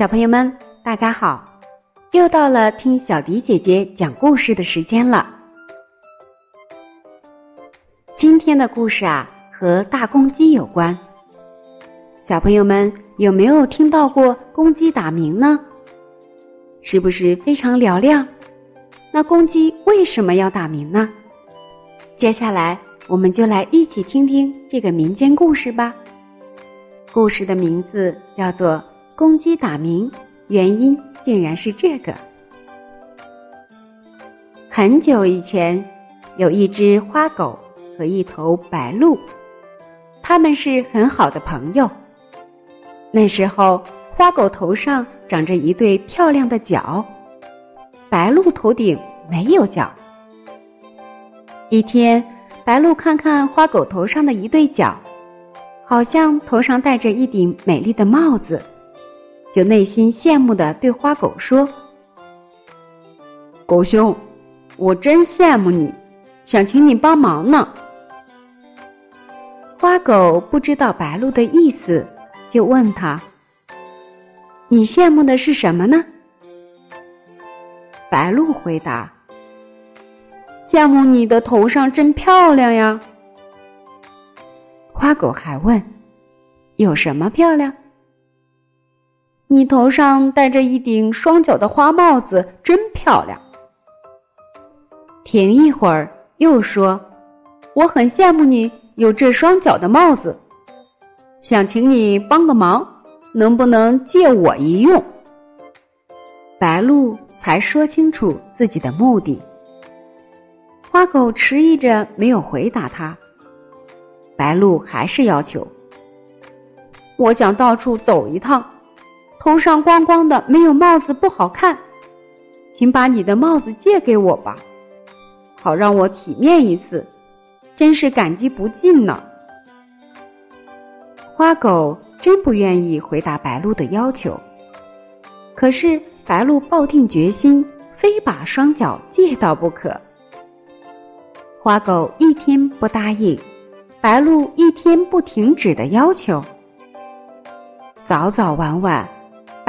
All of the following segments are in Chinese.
小朋友们，大家好！又到了听小迪姐姐讲故事的时间了。今天的故事啊，和大公鸡有关。小朋友们有没有听到过公鸡打鸣呢？是不是非常嘹亮？那公鸡为什么要打鸣呢？接下来我们就来一起听听这个民间故事吧。故事的名字叫做。公鸡打鸣，原因竟然是这个。很久以前，有一只花狗和一头白鹿，他们是很好的朋友。那时候，花狗头上长着一对漂亮的角，白鹿头顶没有角。一天，白鹿看看花狗头上的一对角，好像头上戴着一顶美丽的帽子。就内心羡慕的对花狗说：“狗兄，我真羡慕你，想请你帮忙呢。”花狗不知道白鹭的意思，就问他：“你羡慕的是什么呢？”白鹭回答：“羡慕你的头上真漂亮呀。”花狗还问：“有什么漂亮？”你头上戴着一顶双脚的花帽子，真漂亮。停一会儿，又说：“我很羡慕你有这双脚的帽子，想请你帮个忙，能不能借我一用？”白鹭才说清楚自己的目的。花狗迟疑着没有回答他。白鹭还是要求：“我想到处走一趟。”头上光光的，没有帽子不好看，请把你的帽子借给我吧，好让我体面一次，真是感激不尽呢。花狗真不愿意回答白鹭的要求，可是白鹭抱定决心，非把双脚借到不可。花狗一天不答应，白鹭一天不停止的要求，早早晚晚。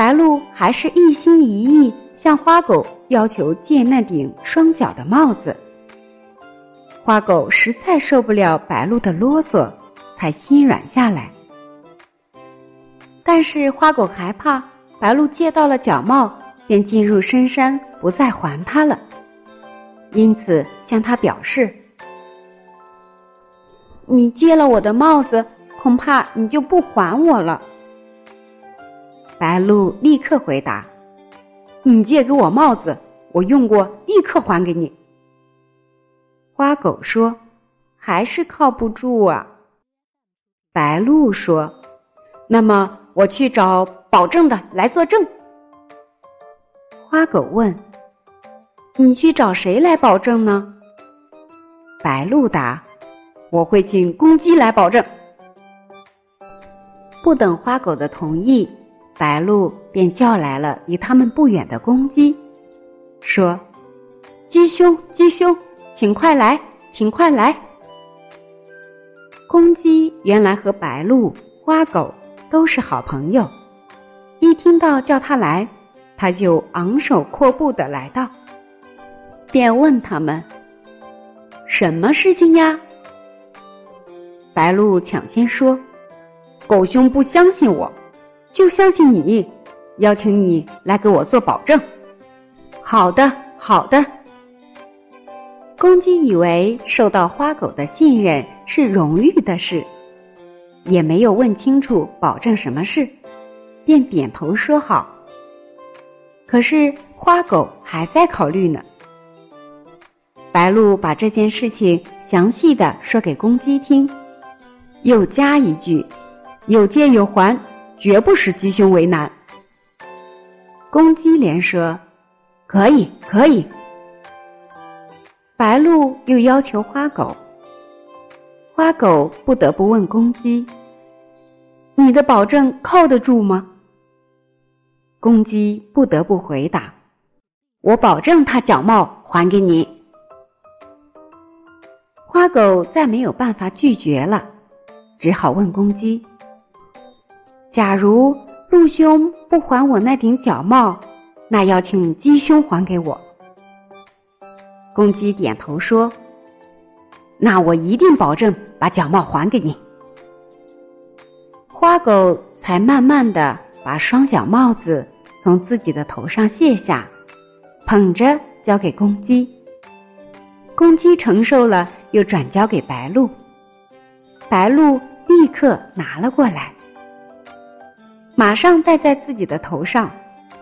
白鹭还是一心一意向花狗要求借那顶双角的帽子。花狗实在受不了白鹭的啰嗦，才心软下来。但是花狗害怕白鹭借到了角帽，便进入深山，不再还他了。因此向他表示：“你借了我的帽子，恐怕你就不还我了。”白鹭立刻回答：“你借给我帽子，我用过，立刻还给你。”花狗说：“还是靠不住啊。”白鹭说：“那么我去找保证的来作证。”花狗问：“你去找谁来保证呢？”白鹭答：“我会请公鸡来保证。”不等花狗的同意。白鹭便叫来了离他们不远的公鸡，说：“鸡兄，鸡兄，请快来，请快来。”公鸡原来和白鹭、花狗都是好朋友，一听到叫他来，他就昂首阔步的来到，便问他们：“什么事情呀？”白鹭抢先说：“狗兄不相信我。”就相信你，邀请你来给我做保证。好的，好的。公鸡以为受到花狗的信任是荣誉的事，也没有问清楚保证什么事，便点头说好。可是花狗还在考虑呢。白鹭把这件事情详细的说给公鸡听，又加一句：“有借有还。”绝不使鸡兄为难。公鸡连说：“可以，可以。”白鹭又要求花狗，花狗不得不问公鸡：“你的保证靠得住吗？”公鸡不得不回答：“我保证他角帽还给你。”花狗再没有办法拒绝了，只好问公鸡。假如鹿兄不还我那顶角帽，那要请鸡兄还给我。”公鸡点头说：“那我一定保证把角帽还给你。”花狗才慢慢的把双角帽子从自己的头上卸下，捧着交给公鸡。公鸡承受了，又转交给白鹿。白鹿立刻拿了过来，马上戴在自己的头上，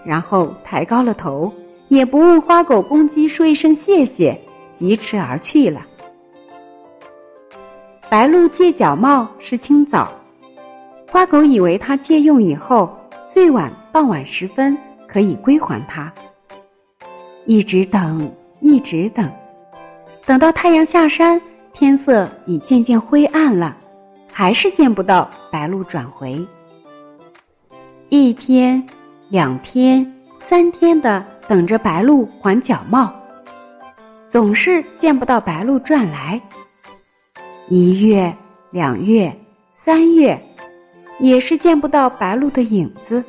然后抬高了头，也不问花狗、公鸡说一声谢谢，疾驰而去了。白鹭借角帽是清早。花狗以为他借用以后，最晚傍晚时分可以归还他。一直等，一直等，等到太阳下山，天色已渐渐灰暗了，还是见不到白鹭转回。一天，两天，三天的等着白鹿还角帽，总是见不到白鹿转来。一月，两月，三月。也是见不到白鹿的影子。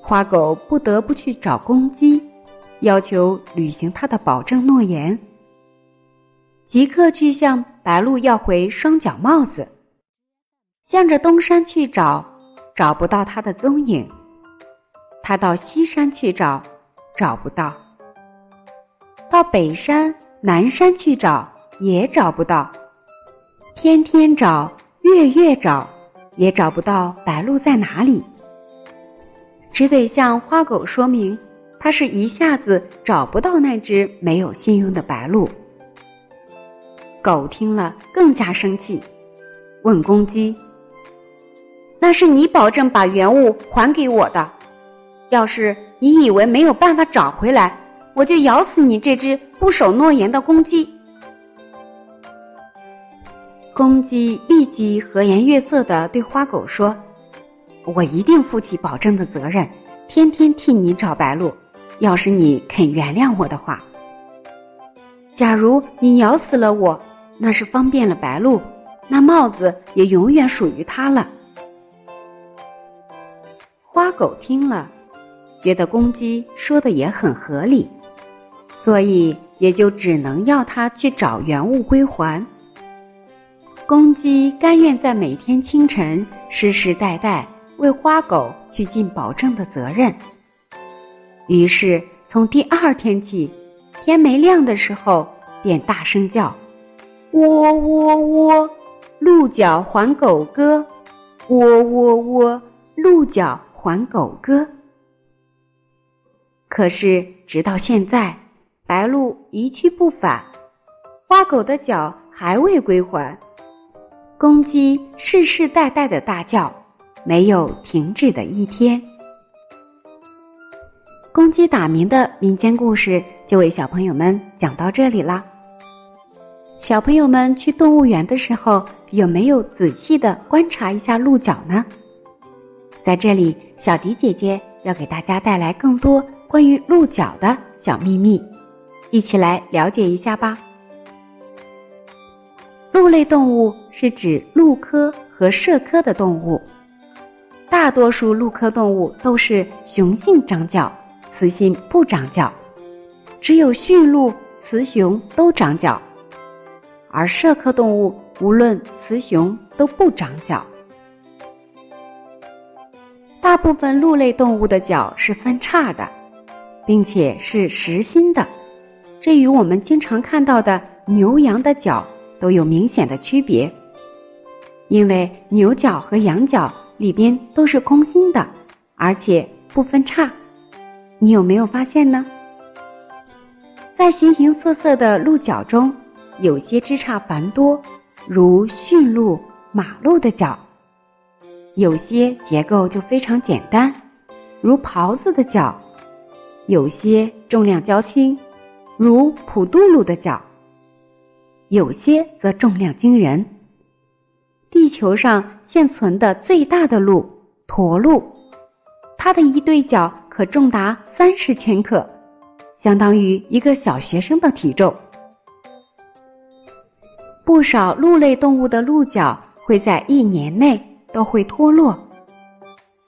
花狗不得不去找公鸡，要求履行他的保证诺言，即刻去向白鹿要回双脚帽子。向着东山去找，找不到他的踪影；他到西山去找，找不到；到北山、南山去找，也找不到。天天找，月月找。也找不到白鹭在哪里，只得向花狗说明，他是一下子找不到那只没有信用的白鹭。狗听了更加生气，问公鸡：“那是你保证把原物还给我的，要是你以为没有办法找回来，我就咬死你这只不守诺言的公鸡。”公鸡立即和颜悦色的对花狗说：“我一定负起保证的责任，天天替你找白鹿。要是你肯原谅我的话，假如你咬死了我，那是方便了白鹿，那帽子也永远属于他了。”狗听了，觉得公鸡说的也很合理，所以也就只能要他去找原物归还。公鸡甘愿在每天清晨世世代代为花狗去尽保证的责任。于是从第二天起，天没亮的时候便大声叫：“喔喔喔，鹿角还狗哥；喔喔喔，鹿角还狗哥。”可是直到现在，白鹿一去不返，花狗的脚还未归还。公鸡世世代代的大叫，没有停止的一天。公鸡打鸣的民间故事就为小朋友们讲到这里啦。小朋友们去动物园的时候，有没有仔细的观察一下鹿角呢？在这里，小迪姐姐要给大家带来更多关于鹿角的小秘密，一起来了解一下吧。鹿类动物是指鹿科和麝科的动物，大多数鹿科动物都是雄性长角，雌性不长角，只有驯鹿、雌雄都长角，而麝科动物无论雌雄都不长角。大部分鹿类动物的角是分叉的，并且是实心的，这与我们经常看到的牛羊的角。都有明显的区别，因为牛角和羊角里边都是空心的，而且不分叉。你有没有发现呢？在形形色色的鹿角中，有些枝杈繁多，如驯鹿、马鹿的角；有些结构就非常简单，如狍子的角；有些重量较轻，如普渡鹿的角。有些则重量惊人。地球上现存的最大的鹿——驼鹿，它的一对角可重达三十千克，相当于一个小学生的体重。不少鹿类动物的鹿角会在一年内都会脱落，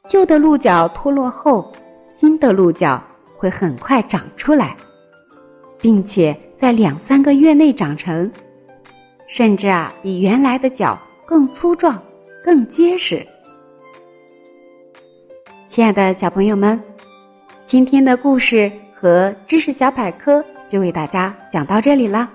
旧的鹿角脱落后，新的鹿角会很快长出来，并且在两三个月内长成，甚至啊比原来的角更粗壮、更结实。亲爱的小朋友们，今天的故事和知识小百科就为大家讲到这里了。